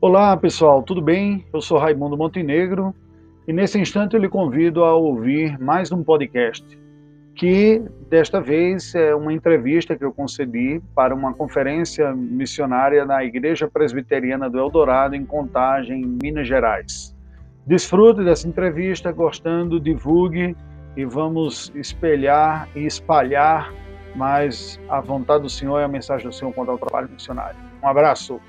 Olá pessoal, tudo bem? Eu sou Raimundo Montenegro e nesse instante eu lhe convido a ouvir mais um podcast, que desta vez é uma entrevista que eu concedi para uma conferência missionária na Igreja Presbiteriana do Eldorado, em Contagem, Minas Gerais. Desfrute dessa entrevista, gostando, divulgue e vamos espelhar e espalhar mais a vontade do Senhor e a mensagem do Senhor quanto ao trabalho missionário. Um abraço.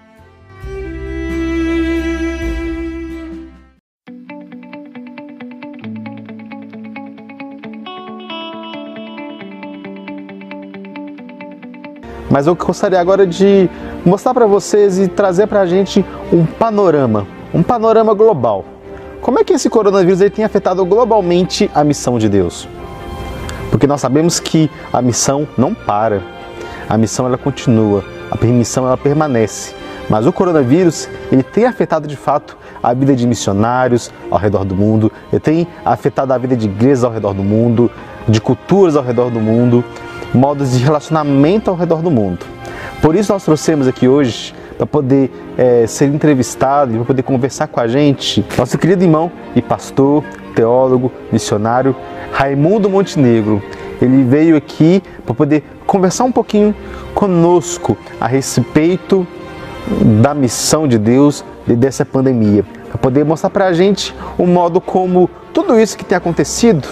Mas eu gostaria agora de mostrar para vocês e trazer para a gente um panorama, um panorama global. Como é que esse coronavírus ele tem afetado globalmente a missão de Deus? Porque nós sabemos que a missão não para, a missão ela continua, a permissão ela permanece. Mas o coronavírus ele tem afetado de fato a vida de missionários ao redor do mundo, ele tem afetado a vida de igrejas ao redor do mundo, de culturas ao redor do mundo modos de relacionamento ao redor do mundo. Por isso nós trouxemos aqui hoje para poder é, ser entrevistado e para poder conversar com a gente nosso querido irmão e pastor, teólogo, missionário Raimundo Montenegro. Ele veio aqui para poder conversar um pouquinho conosco a respeito da missão de Deus e dessa pandemia, para poder mostrar para a gente o modo como tudo isso que tem acontecido,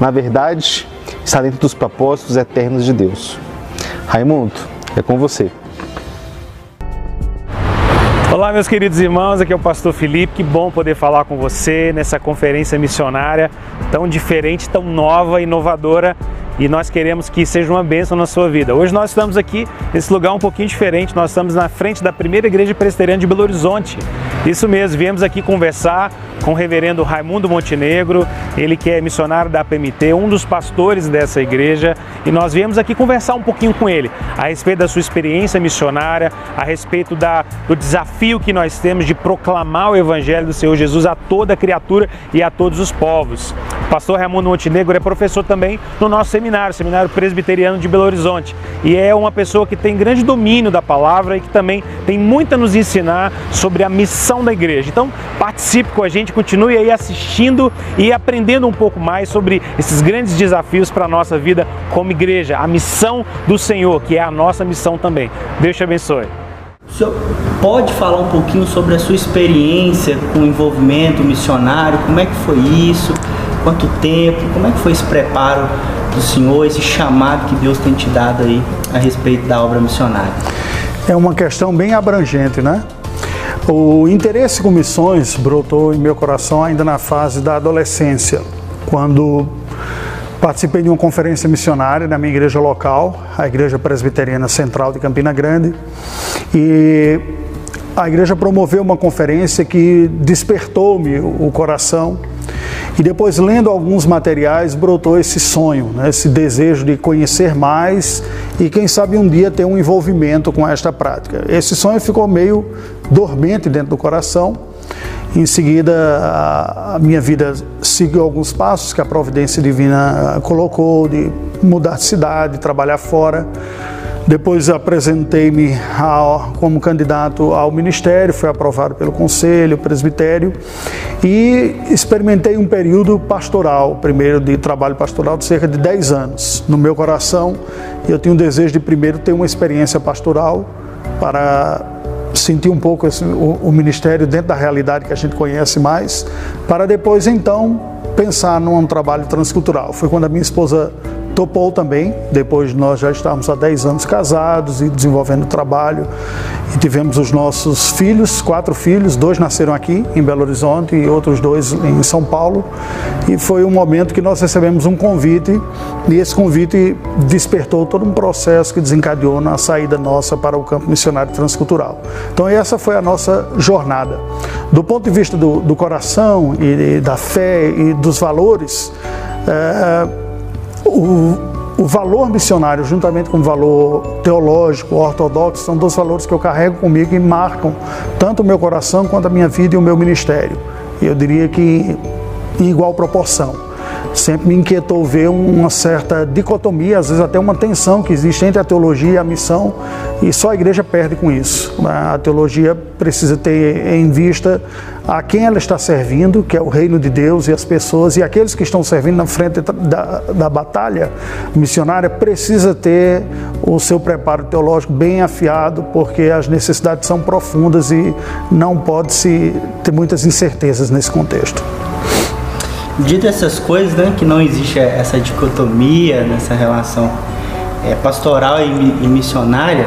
na verdade, está dentro dos propósitos eternos de Deus. Raimundo, é com você. Olá, meus queridos irmãos, aqui é o pastor Felipe. Que bom poder falar com você nessa conferência missionária tão diferente, tão nova, inovadora e nós queremos que seja uma bênção na sua vida. Hoje nós estamos aqui nesse lugar um pouquinho diferente, nós estamos na frente da primeira igreja presbiteriana de Belo Horizonte. Isso mesmo, viemos aqui conversar com o reverendo Raimundo Montenegro, ele que é missionário da PMT, um dos pastores dessa igreja, e nós viemos aqui conversar um pouquinho com ele a respeito da sua experiência missionária, a respeito da, do desafio que nós temos de proclamar o evangelho do Senhor Jesus a toda criatura e a todos os povos. O pastor Raimundo Montenegro é professor também no nosso seminário, Seminário Presbiteriano de Belo Horizonte, e é uma pessoa que tem grande domínio da palavra e que também tem muito a nos ensinar sobre a missão da igreja. Então, participe com a gente, continue aí assistindo e aprendendo um pouco mais sobre esses grandes desafios para a nossa vida como igreja, a missão do Senhor, que é a nossa missão também. Deus te abençoe. O senhor pode falar um pouquinho sobre a sua experiência com o envolvimento missionário? Como é que foi isso? Quanto tempo? Como é que foi esse preparo do senhor, esse chamado que Deus tem te dado aí a respeito da obra missionária? É uma questão bem abrangente, né? O interesse com missões brotou em meu coração ainda na fase da adolescência, quando participei de uma conferência missionária na minha igreja local, a Igreja Presbiteriana Central de Campina Grande, e a igreja promoveu uma conferência que despertou-me o coração e depois, lendo alguns materiais, brotou esse sonho, né, esse desejo de conhecer mais e, quem sabe, um dia ter um envolvimento com esta prática. Esse sonho ficou meio dormente dentro do coração. Em seguida, a minha vida seguiu alguns passos que a providência divina colocou de mudar de cidade, trabalhar fora. Depois apresentei-me como candidato ao ministério, fui aprovado pelo conselho, presbitério e experimentei um período pastoral, primeiro de trabalho pastoral de cerca de 10 anos. No meu coração, eu tinha um desejo de primeiro ter uma experiência pastoral para sentir um pouco esse, o, o ministério dentro da realidade que a gente conhece mais, para depois então pensar num trabalho transcultural. Foi quando a minha esposa topou também, depois nós já estávamos há 10 anos casados e desenvolvendo trabalho. E tivemos os nossos filhos, quatro filhos, dois nasceram aqui em Belo Horizonte e outros dois em São Paulo. E foi um momento que nós recebemos um convite e esse convite despertou todo um processo que desencadeou na saída nossa para o campo missionário transcultural. Então essa foi a nossa jornada. Do ponto de vista do, do coração e, e da fé e dos valores, é, o, o valor missionário, juntamente com o valor teológico, ortodoxo, são dois valores que eu carrego comigo e marcam tanto o meu coração quanto a minha vida e o meu ministério. E eu diria que em igual proporção sempre me inquietou ver uma certa dicotomia, às vezes até uma tensão que existe entre a teologia e a missão, E só a igreja perde com isso. A teologia precisa ter em vista a quem ela está servindo, que é o reino de Deus e as pessoas, e aqueles que estão servindo na frente da, da batalha missionária precisa ter o seu preparo teológico bem afiado, porque as necessidades são profundas e não pode se ter muitas incertezas nesse contexto. Dito essas coisas, né, que não existe essa dicotomia nessa relação é, pastoral e, e missionária,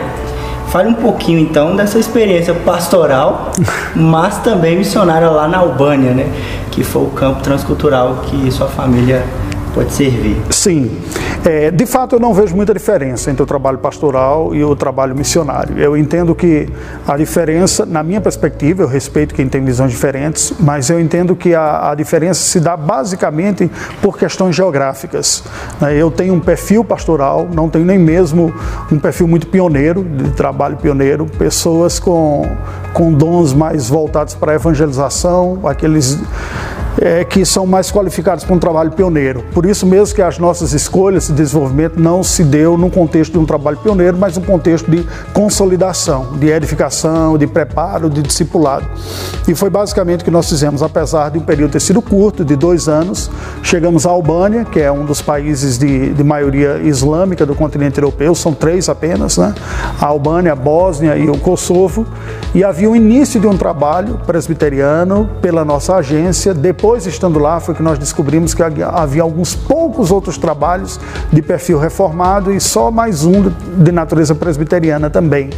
Fale um pouquinho então dessa experiência pastoral, mas também missionária lá na Albânia, né? Que foi o campo transcultural que sua família pode servir. Sim. É, de fato, eu não vejo muita diferença entre o trabalho pastoral e o trabalho missionário. Eu entendo que a diferença, na minha perspectiva, eu respeito quem tem visões diferentes, mas eu entendo que a, a diferença se dá basicamente por questões geográficas. Né? Eu tenho um perfil pastoral, não tenho nem mesmo um perfil muito pioneiro, de trabalho pioneiro, pessoas com, com dons mais voltados para a evangelização, aqueles é, que são mais qualificados para um trabalho pioneiro. Por isso mesmo que as nossas escolhas de desenvolvimento não se deu num contexto de um trabalho pioneiro, mas num contexto de consolidação, de edificação, de preparo, de discipulado. E foi basicamente o que nós fizemos, apesar de um período ter sido curto, de dois anos, chegamos à Albânia, que é um dos países de, de maioria islâmica do continente europeu, são três apenas, né? A Albânia, a Bósnia e o Kosovo, e havia o início de um trabalho presbiteriano pela nossa agência, depois depois, estando lá, foi que nós descobrimos que havia alguns poucos outros trabalhos de perfil reformado e só mais um de natureza presbiteriana também.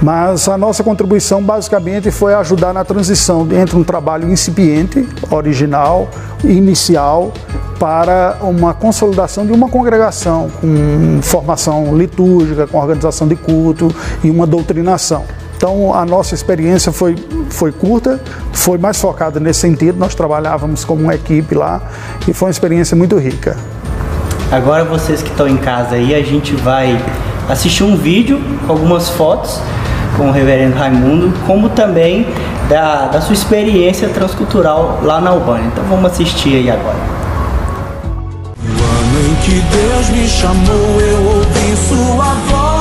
Mas a nossa contribuição basicamente foi ajudar na transição entre um trabalho incipiente, original, inicial, para uma consolidação de uma congregação com formação litúrgica, com organização de culto e uma doutrinação. Então a nossa experiência foi, foi curta, foi mais focada nesse sentido. Nós trabalhávamos como uma equipe lá e foi uma experiência muito rica. Agora vocês que estão em casa aí, a gente vai assistir um vídeo com algumas fotos com o reverendo Raimundo, como também da, da sua experiência transcultural lá na Albânia. Então vamos assistir aí agora. No ano em que Deus me chamou, eu ouvi sua voz.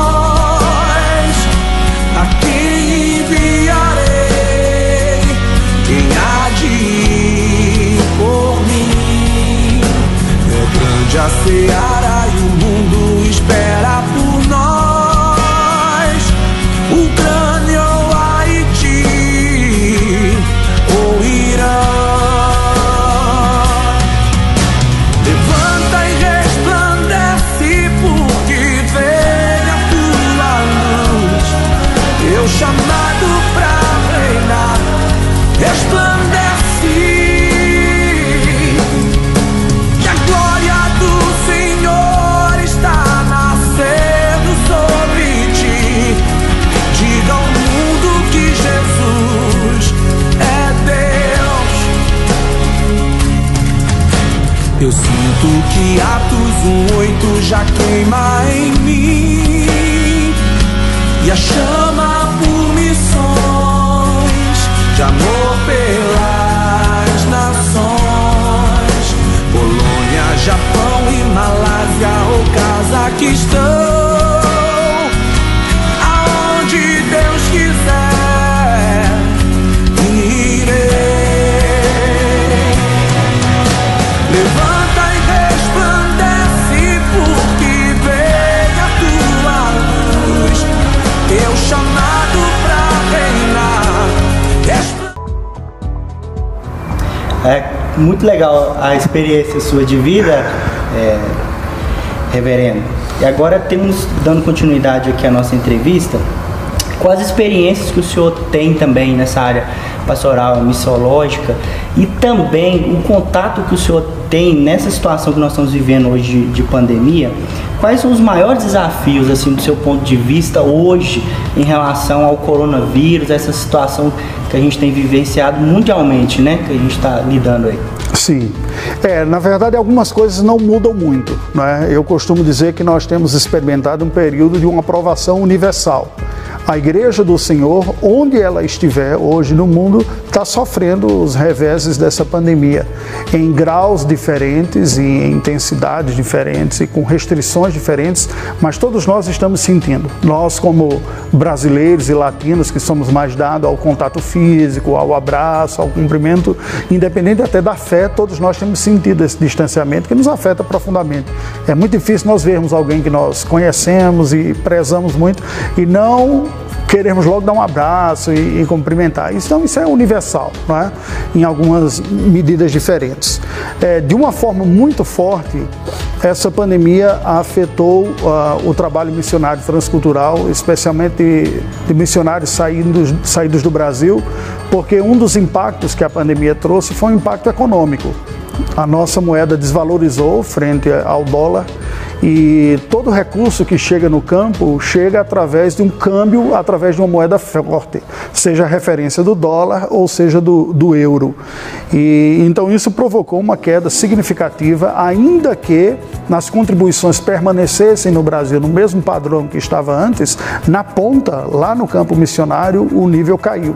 A chama por missões de amor pelas nações. Polônia, Japão e Malásia ou Cazaquistão. É muito legal a experiência sua de vida, é, reverendo. E agora temos, dando continuidade aqui à nossa entrevista, quais experiências que o senhor tem também nessa área pastoral, missiológica e também o contato que o senhor tem nessa situação que nós estamos vivendo hoje de, de pandemia, quais são os maiores desafios, assim, do seu ponto de vista hoje em relação ao coronavírus, essa situação que a gente tem vivenciado mundialmente, né, que a gente está lidando aí? Sim. É, na verdade, algumas coisas não mudam muito. Né? Eu costumo dizer que nós temos experimentado um período de uma aprovação universal. A igreja do Senhor, onde ela estiver hoje no mundo, está sofrendo os reveses dessa pandemia, em graus diferentes e em intensidades diferentes e com restrições diferentes, mas todos nós estamos sentindo. Nós, como brasileiros e latinos, que somos mais dados ao contato físico, ao abraço, ao cumprimento, independente até da fé, todos nós temos sentido esse distanciamento que nos afeta profundamente. É muito difícil nós vermos alguém que nós conhecemos e prezamos muito e não queremos logo dar um abraço e, e cumprimentar. Então, isso é universal, não é? em algumas medidas diferentes. É, de uma forma muito forte, essa pandemia afetou uh, o trabalho missionário transcultural, especialmente de, missionários saídos, saídos do Brasil, porque um dos impactos que a pandemia trouxe foi um impacto econômico. A nossa moeda desvalorizou frente ao dólar e todo recurso que chega no campo chega através de um câmbio, através de uma moeda forte, seja a referência do dólar ou seja do, do euro. E então isso provocou uma queda significativa, ainda que nas contribuições permanecessem no Brasil no mesmo padrão que estava antes, na ponta, lá no campo missionário, o nível caiu.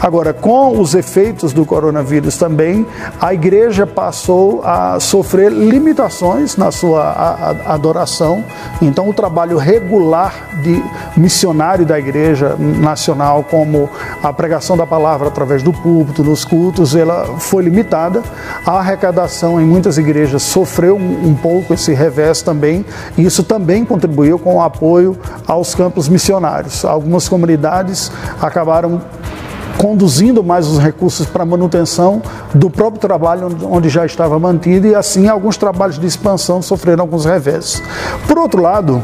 Agora, com os efeitos do coronavírus também, a igreja passou a sofrer limitações na sua adoração. Então, o trabalho regular de missionário da igreja nacional, como a pregação da palavra através do púlpito, nos cultos, ela foi limitada. A arrecadação em muitas igrejas sofreu um pouco esse revés também, e isso também contribuiu com o apoio aos campos missionários. Algumas comunidades acabaram conduzindo mais os recursos para manutenção do próprio trabalho onde já estava mantido e assim alguns trabalhos de expansão sofreram alguns revés. Por outro lado,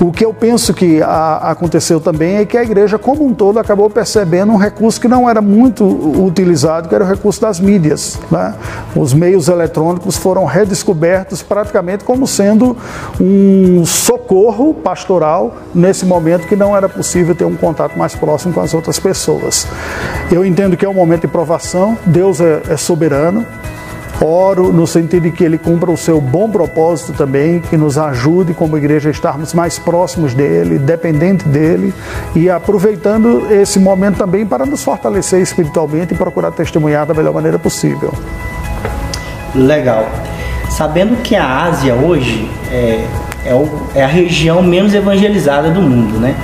o que eu penso que a, aconteceu também é que a igreja como um todo acabou percebendo um recurso que não era muito utilizado, que era o recurso das mídias. Né? Os meios eletrônicos foram redescobertos praticamente como sendo um socorro pastoral nesse momento que não era possível ter um contato mais próximo com as outras pessoas. Eu entendo que é um momento de provação, Deus é, é soberano. Oro no sentido de que Ele cumpra o seu bom propósito também, que nos ajude como igreja a estarmos mais próximos dEle, dependente dEle e aproveitando esse momento também para nos fortalecer espiritualmente e procurar testemunhar da melhor maneira possível. Legal. Sabendo que a Ásia hoje é, é, o, é a região menos evangelizada do mundo, né?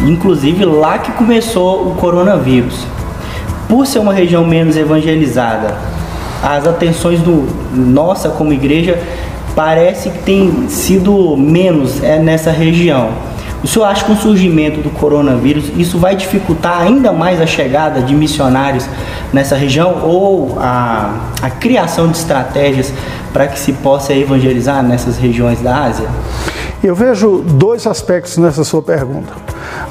Inclusive lá que começou o coronavírus. Por ser uma região menos evangelizada, as atenções do nossa como igreja parece que tem sido menos é, nessa região. O senhor acha que com o surgimento do coronavírus isso vai dificultar ainda mais a chegada de missionários nessa região ou a, a criação de estratégias para que se possa evangelizar nessas regiões da Ásia? Eu vejo dois aspectos nessa sua pergunta.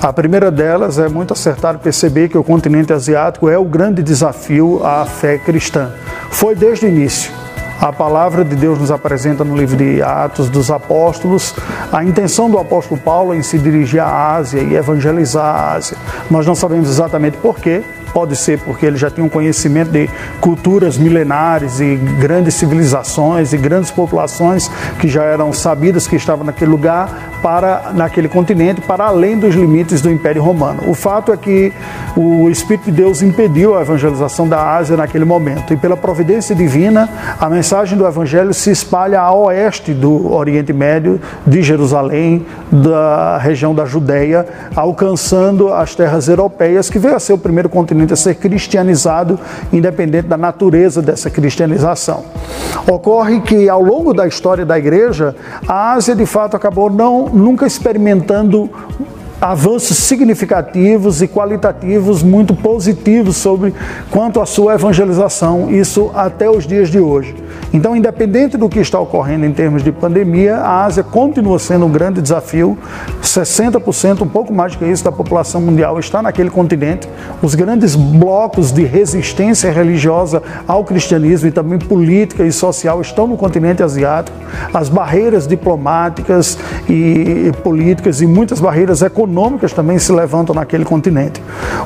A primeira delas é muito acertado perceber que o continente asiático é o grande desafio à fé cristã. Foi desde o início. A palavra de Deus nos apresenta no livro de Atos dos Apóstolos a intenção do apóstolo Paulo em se dirigir à Ásia e evangelizar a Ásia. Nós não sabemos exatamente porquê, Pode ser porque ele já tinha um conhecimento de culturas milenares e grandes civilizações e grandes populações que já eram sabidas que estavam naquele lugar, para naquele continente, para além dos limites do Império Romano. O fato é que o Espírito de Deus impediu a evangelização da Ásia naquele momento e pela providência divina, a mensagem do Evangelho se espalha a oeste do Oriente Médio, de Jerusalém, da região da Judéia, alcançando as terras europeias, que veio a ser o primeiro continente a ser cristianizado, independente da natureza dessa cristianização. Ocorre que ao longo da história da igreja, a Ásia de fato acabou não nunca experimentando avanços significativos e qualitativos muito positivos sobre quanto à sua evangelização, isso até os dias de hoje. Então, independente do que está ocorrendo em termos de pandemia, a Ásia continua sendo um grande desafio. 60%, um pouco mais do que isso, da população mundial está naquele continente. Os grandes blocos de resistência religiosa ao cristianismo e também política e social estão no continente asiático. As barreiras diplomáticas e políticas e muitas barreiras econômicas também se levantam naquele continente.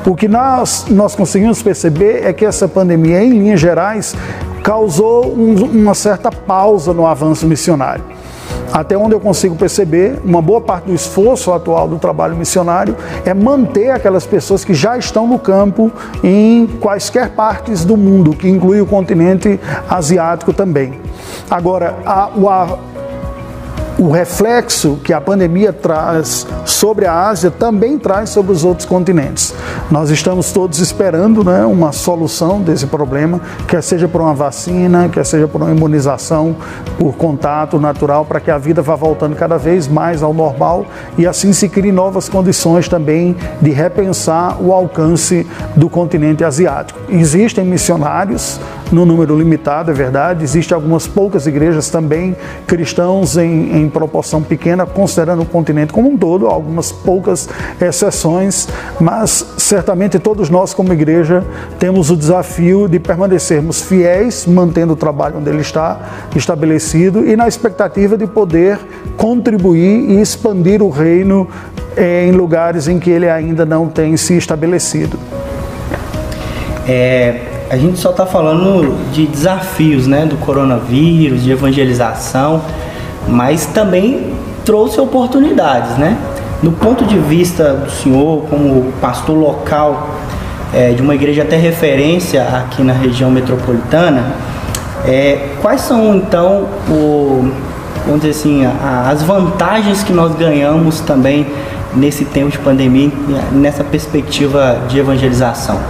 O que nós, nós conseguimos perceber é que essa pandemia, em linhas gerais, causou um, uma certa pausa no avanço missionário. Até onde eu consigo perceber, uma boa parte do esforço atual do trabalho missionário é manter aquelas pessoas que já estão no campo em quaisquer partes do mundo, que inclui o continente asiático também. Agora, a, a o reflexo que a pandemia traz sobre a Ásia também traz sobre os outros continentes. Nós estamos todos esperando né, uma solução desse problema, quer seja por uma vacina, quer seja por uma imunização por contato natural, para que a vida vá voltando cada vez mais ao normal e assim se criem novas condições também de repensar o alcance do continente asiático. Existem missionários no número limitado, é verdade. Existem algumas poucas igrejas também cristãos em, em proporção pequena, considerando o continente como um todo, algumas poucas exceções, mas certamente todos nós, como igreja, temos o desafio de permanecermos fiéis, mantendo o trabalho onde ele está estabelecido e na expectativa de poder contribuir e expandir o reino eh, em lugares em que ele ainda não tem se estabelecido. É, a gente só está falando de desafios, né, do coronavírus, de evangelização, mas também trouxe oportunidades, né? No ponto de vista do senhor, como pastor local é, de uma igreja até referência aqui na região metropolitana, é, quais são então o, vamos dizer assim, a, as vantagens que nós ganhamos também nesse tempo de pandemia, nessa perspectiva de evangelização?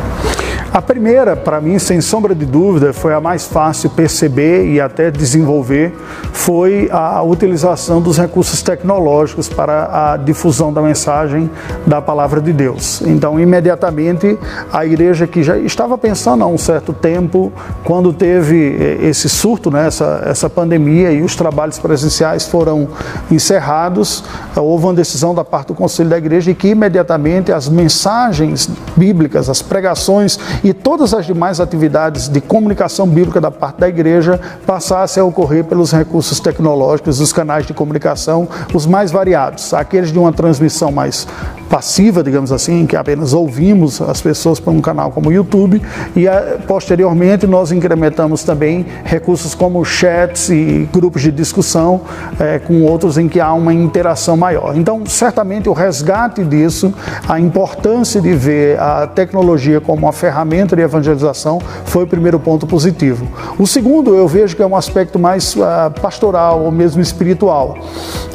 A primeira, para mim, sem sombra de dúvida, foi a mais fácil perceber e até desenvolver, foi a utilização dos recursos tecnológicos para a difusão da mensagem da palavra de Deus. Então, imediatamente, a igreja que já estava pensando há um certo tempo, quando teve eh, esse surto, né, essa, essa pandemia e os trabalhos presenciais foram encerrados, houve uma decisão da parte do Conselho da Igreja que imediatamente as mensagens bíblicas, as pregações e todas as demais atividades de comunicação bíblica da parte da igreja passassem a ocorrer pelos recursos tecnológicos, os canais de comunicação, os mais variados, aqueles de uma transmissão mais passiva, digamos assim, que apenas ouvimos as pessoas por um canal como o YouTube, e eh, posteriormente nós incrementamos também recursos como chats e grupos de discussão é, com outros em que há uma interação maior. Então, certamente o resgate disso, a importância de ver a tecnologia como uma ferramenta de evangelização foi o primeiro ponto positivo. O segundo, eu vejo que é um aspecto mais uh, pastoral ou mesmo espiritual.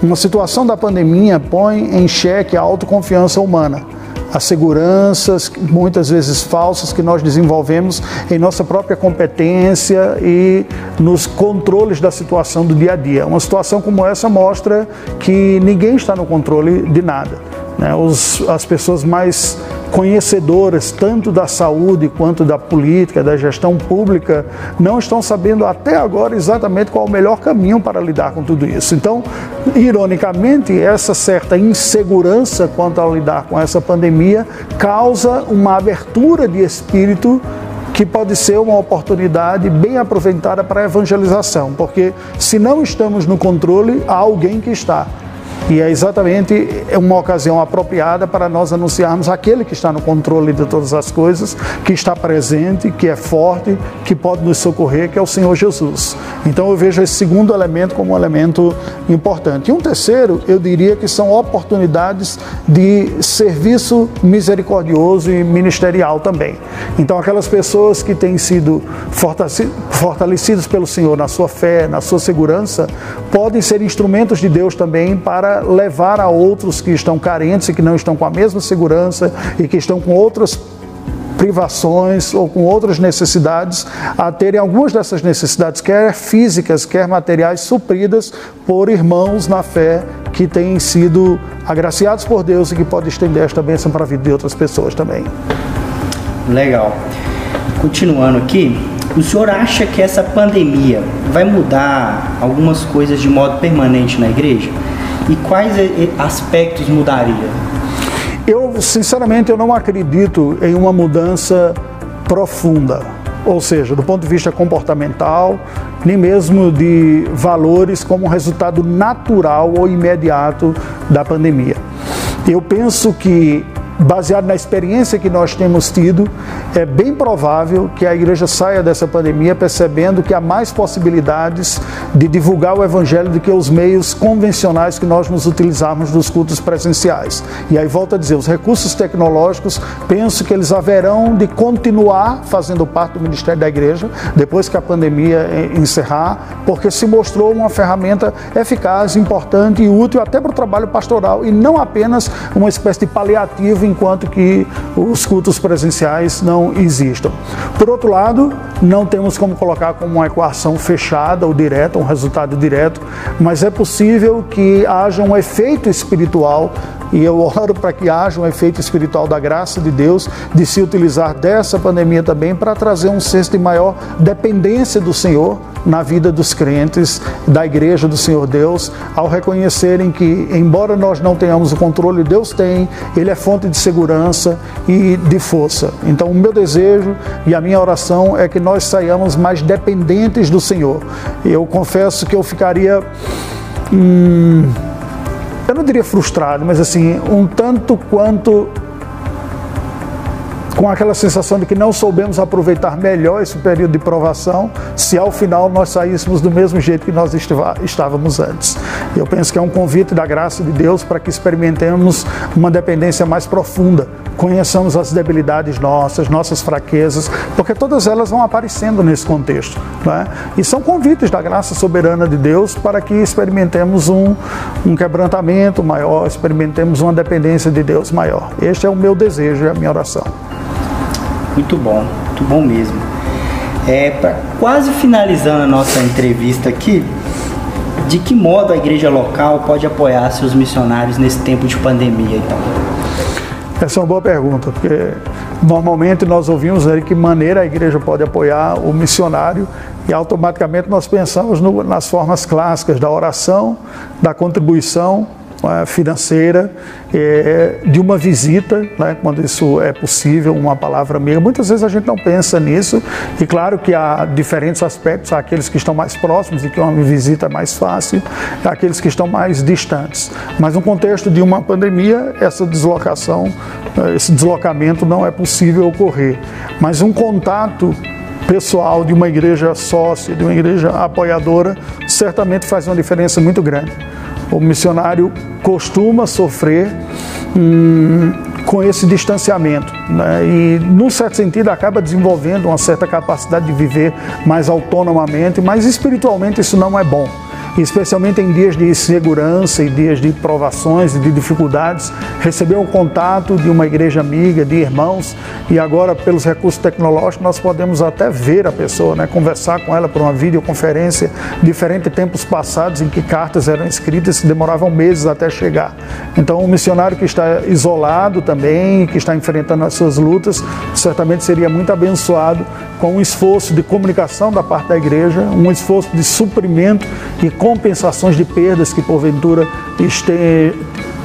Uma situação da pandemia põe em xeque a autoconfiança segurança humana, as seguranças, muitas vezes falsas, que nós desenvolvemos em nossa própria competência e nos controles da situação do dia a dia. Uma situação como essa mostra que ninguém está no controle de nada. Né? Os, as pessoas mais conhecedoras tanto da saúde quanto da política, da gestão pública, não estão sabendo até agora exatamente qual é o melhor caminho para lidar com tudo isso. Então, ironicamente, essa certa insegurança quanto a lidar com essa pandemia causa uma abertura de espírito que pode ser uma oportunidade bem aproveitada para a evangelização, porque se não estamos no controle, há alguém que está. E é exatamente uma ocasião apropriada para nós anunciarmos aquele que está no controle de todas as coisas, que está presente, que é forte, que pode nos socorrer, que é o Senhor Jesus. Então eu vejo esse segundo elemento como um elemento importante. E um terceiro, eu diria que são oportunidades de serviço misericordioso e ministerial também. Então aquelas pessoas que têm sido fortalecidas pelo Senhor na sua fé, na sua segurança, podem ser instrumentos de Deus também para levar a outros que estão carentes e que não estão com a mesma segurança e que estão com outras privações ou com outras necessidades, a terem algumas dessas necessidades, quer físicas, quer materiais, supridas por irmãos na fé que têm sido agraciados por Deus e que podem estender esta bênção para a vida de outras pessoas também. Legal. Continuando aqui, o senhor acha que essa pandemia vai mudar algumas coisas de modo permanente na igreja? E quais aspectos mudaria? Eu, sinceramente, eu não acredito em uma mudança profunda, ou seja, do ponto de vista comportamental, nem mesmo de valores como resultado natural ou imediato da pandemia. Eu penso que baseado na experiência que nós temos tido, é bem provável que a igreja saia dessa pandemia percebendo que há mais possibilidades de divulgar o evangelho do que os meios convencionais que nós nos utilizamos nos cultos presenciais. E aí volta a dizer, os recursos tecnológicos, penso que eles haverão de continuar fazendo parte do ministério da igreja depois que a pandemia encerrar, porque se mostrou uma ferramenta eficaz, importante e útil até para o trabalho pastoral e não apenas uma espécie de paliativo enquanto que os cultos presenciais não existam. Por outro lado, não temos como colocar como uma equação fechada ou direta, resultado direto, mas é possível que haja um efeito espiritual e eu oro para que haja um efeito espiritual da graça de Deus de se utilizar dessa pandemia também para trazer um senso de maior dependência do Senhor na vida dos crentes, da igreja do Senhor Deus, ao reconhecerem que, embora nós não tenhamos o controle, Deus tem, Ele é fonte de segurança e de força. Então, o meu desejo e a minha oração é que nós saiamos mais dependentes do Senhor. Eu confesso que eu ficaria. Hum, eu não diria frustrado, mas assim, um tanto quanto com aquela sensação de que não soubemos aproveitar melhor esse período de provação, se ao final nós saíssemos do mesmo jeito que nós estávamos antes. Eu penso que é um convite da graça de Deus para que experimentemos uma dependência mais profunda, conheçamos as debilidades nossas, nossas fraquezas, porque todas elas vão aparecendo nesse contexto. É? E são convites da graça soberana de Deus para que experimentemos um, um quebrantamento maior, experimentemos uma dependência de Deus maior. Este é o meu desejo e a minha oração. Muito bom, muito bom mesmo. É, pra, quase finalizando a nossa entrevista aqui, de que modo a igreja local pode apoiar seus missionários nesse tempo de pandemia, então? Essa é uma boa pergunta, porque normalmente nós ouvimos de que maneira a igreja pode apoiar o missionário e automaticamente nós pensamos no, nas formas clássicas da oração, da contribuição financeira, é, de uma visita, né, quando isso é possível, uma palavra amiga. Muitas vezes a gente não pensa nisso, e claro que há diferentes aspectos, há aqueles que estão mais próximos e que uma visita é mais fácil, há aqueles que estão mais distantes. Mas no contexto de uma pandemia, essa deslocação, esse deslocamento não é possível ocorrer. Mas um contato pessoal de uma igreja sócia, de uma igreja apoiadora, certamente faz uma diferença muito grande o missionário costuma sofrer hum, com esse distanciamento né? e, num certo sentido, acaba desenvolvendo uma certa capacidade de viver mais autonomamente, mas espiritualmente isso não é bom especialmente em dias de insegurança e dias de provações e de dificuldades, receber o contato de uma igreja amiga, de irmãos, e agora pelos recursos tecnológicos nós podemos até ver a pessoa, né, conversar com ela por uma videoconferência, diferente tempos passados em que cartas eram escritas e demoravam meses até chegar. Então, um missionário que está isolado também, que está enfrentando as suas lutas, certamente seria muito abençoado com um esforço de comunicação da parte da igreja, um esforço de suprimento e compensações de perdas que porventura este,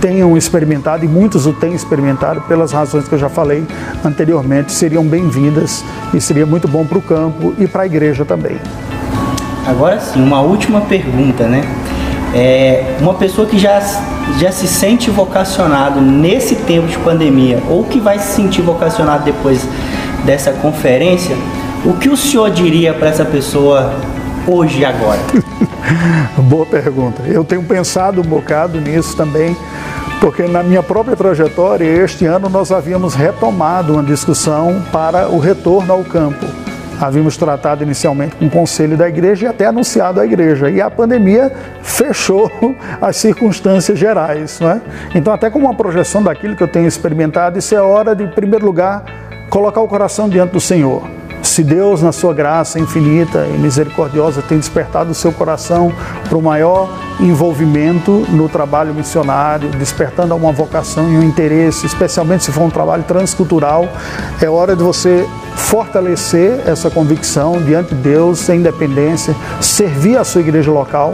tenham experimentado, e muitos o têm experimentado, pelas razões que eu já falei anteriormente, seriam bem-vindas e seria muito bom para o campo e para a igreja também. Agora sim, uma última pergunta, né? É, uma pessoa que já, já se sente vocacionado nesse tempo de pandemia, ou que vai se sentir vocacionado depois dessa conferência, o que o senhor diria para essa pessoa hoje e agora? Boa pergunta. Eu tenho pensado um bocado nisso também, porque na minha própria trajetória, este ano nós havíamos retomado uma discussão para o retorno ao campo. Havíamos tratado inicialmente com o conselho da igreja e até anunciado à igreja. E a pandemia fechou as circunstâncias gerais. Não é? Então, até como uma projeção daquilo que eu tenho experimentado, isso é hora de, em primeiro lugar, colocar o coração diante do Senhor se Deus, na sua graça infinita e misericordiosa, tem despertado o seu coração para o maior envolvimento no trabalho missionário, despertando uma vocação e um interesse, especialmente se for um trabalho transcultural, é hora de você fortalecer essa convicção diante de Deus, sem independência, servir a sua igreja local.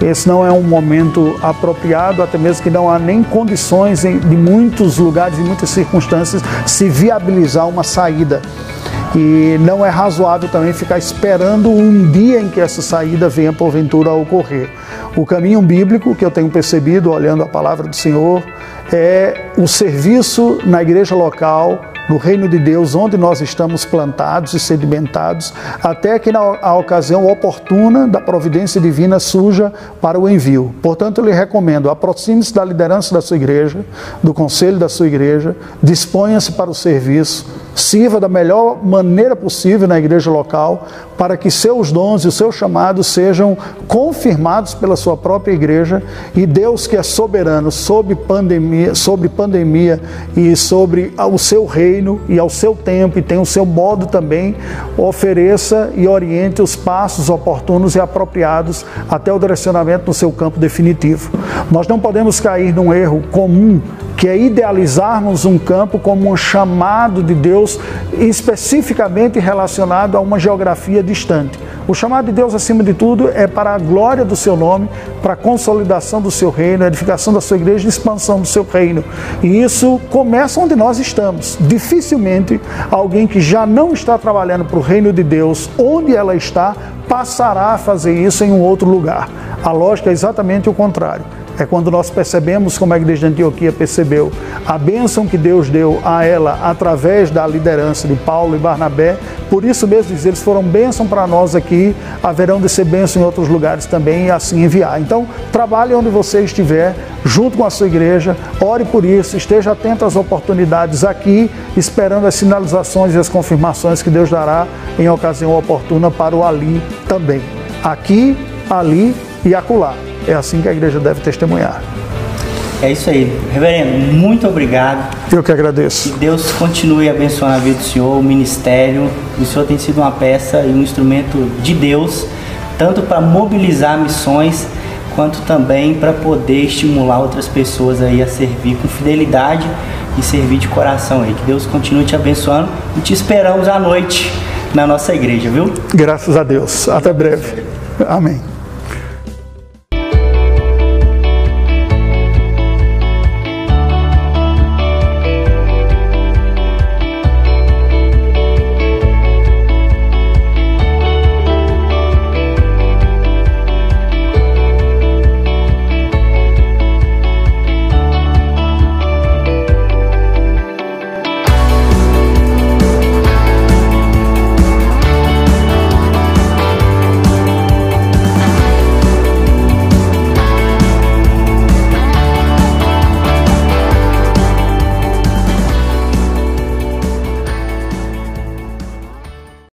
Esse não é um momento apropriado, até mesmo que não há nem condições de muitos lugares e muitas circunstâncias se viabilizar uma saída E não é razoável também ficar esperando um dia em que essa saída venha porventura a ocorrer. O caminho bíblico que eu tenho percebido olhando a palavra do Senhor é o serviço na igreja local, no reino de Deus, onde nós estamos plantados e sedimentados, até que na a ocasião oportuna da providência divina surja para o envio. Portanto, eu lhe recomendo, aproxime-se da liderança da sua igreja, do conselho da sua igreja, disponha-se para o serviço, sirva da melhor maneira possível na igreja local, para que seus dons e os seus chamados sejam confirmados pela sua própria igreja e Deus que é soberano sobre pandemia, sobre pandemia e sobre o seu reino e ao seu tempo e tem o seu modo também, ofereça e oriente os passos oportunos e apropriados até o direcionamento no seu campo definitivo. Nós não podemos cair num erro comum que é idealizarmos um campo como um chamado de Deus especificamente relacionado a uma geografia distante. O chamado de Deus, acima de tudo, é para a glória do seu nome, para a consolidação do seu reino, a edificação da sua igreja e expansão do seu reino. E isso começa onde nós estamos. Dificilmente alguém que já não está trabalhando para o reino de Deus, onde ela está, passará a fazer isso em um outro lugar. A lógica é exatamente o contrário. É quando nós percebemos, como a igreja de Antioquia percebeu, a bênção que Deus deu a ela através da liderança de Paulo e Barnabé. Por isso mesmo, diz, eles foram bênção para nós aqui, haverão de ser bênção em outros lugares também e assim enviar. Então, trabalhe onde você estiver, junto com a sua igreja, ore por isso, esteja atento às oportunidades aqui, esperando as sinalizações e as confirmações que Deus dará em ocasião oportuna para o ali também. Aqui, ali e acolá. É assim que a igreja deve testemunhar. É isso aí. Reverendo, muito obrigado. Eu que agradeço. Que Deus continue abençoando a vida do Senhor, o ministério. O Senhor tem sido uma peça e um instrumento de Deus, tanto para mobilizar missões, quanto também para poder estimular outras pessoas aí a servir com fidelidade e servir de coração aí. Que Deus continue te abençoando e te esperamos à noite na nossa igreja, viu? Graças a Deus. Até breve. Amém.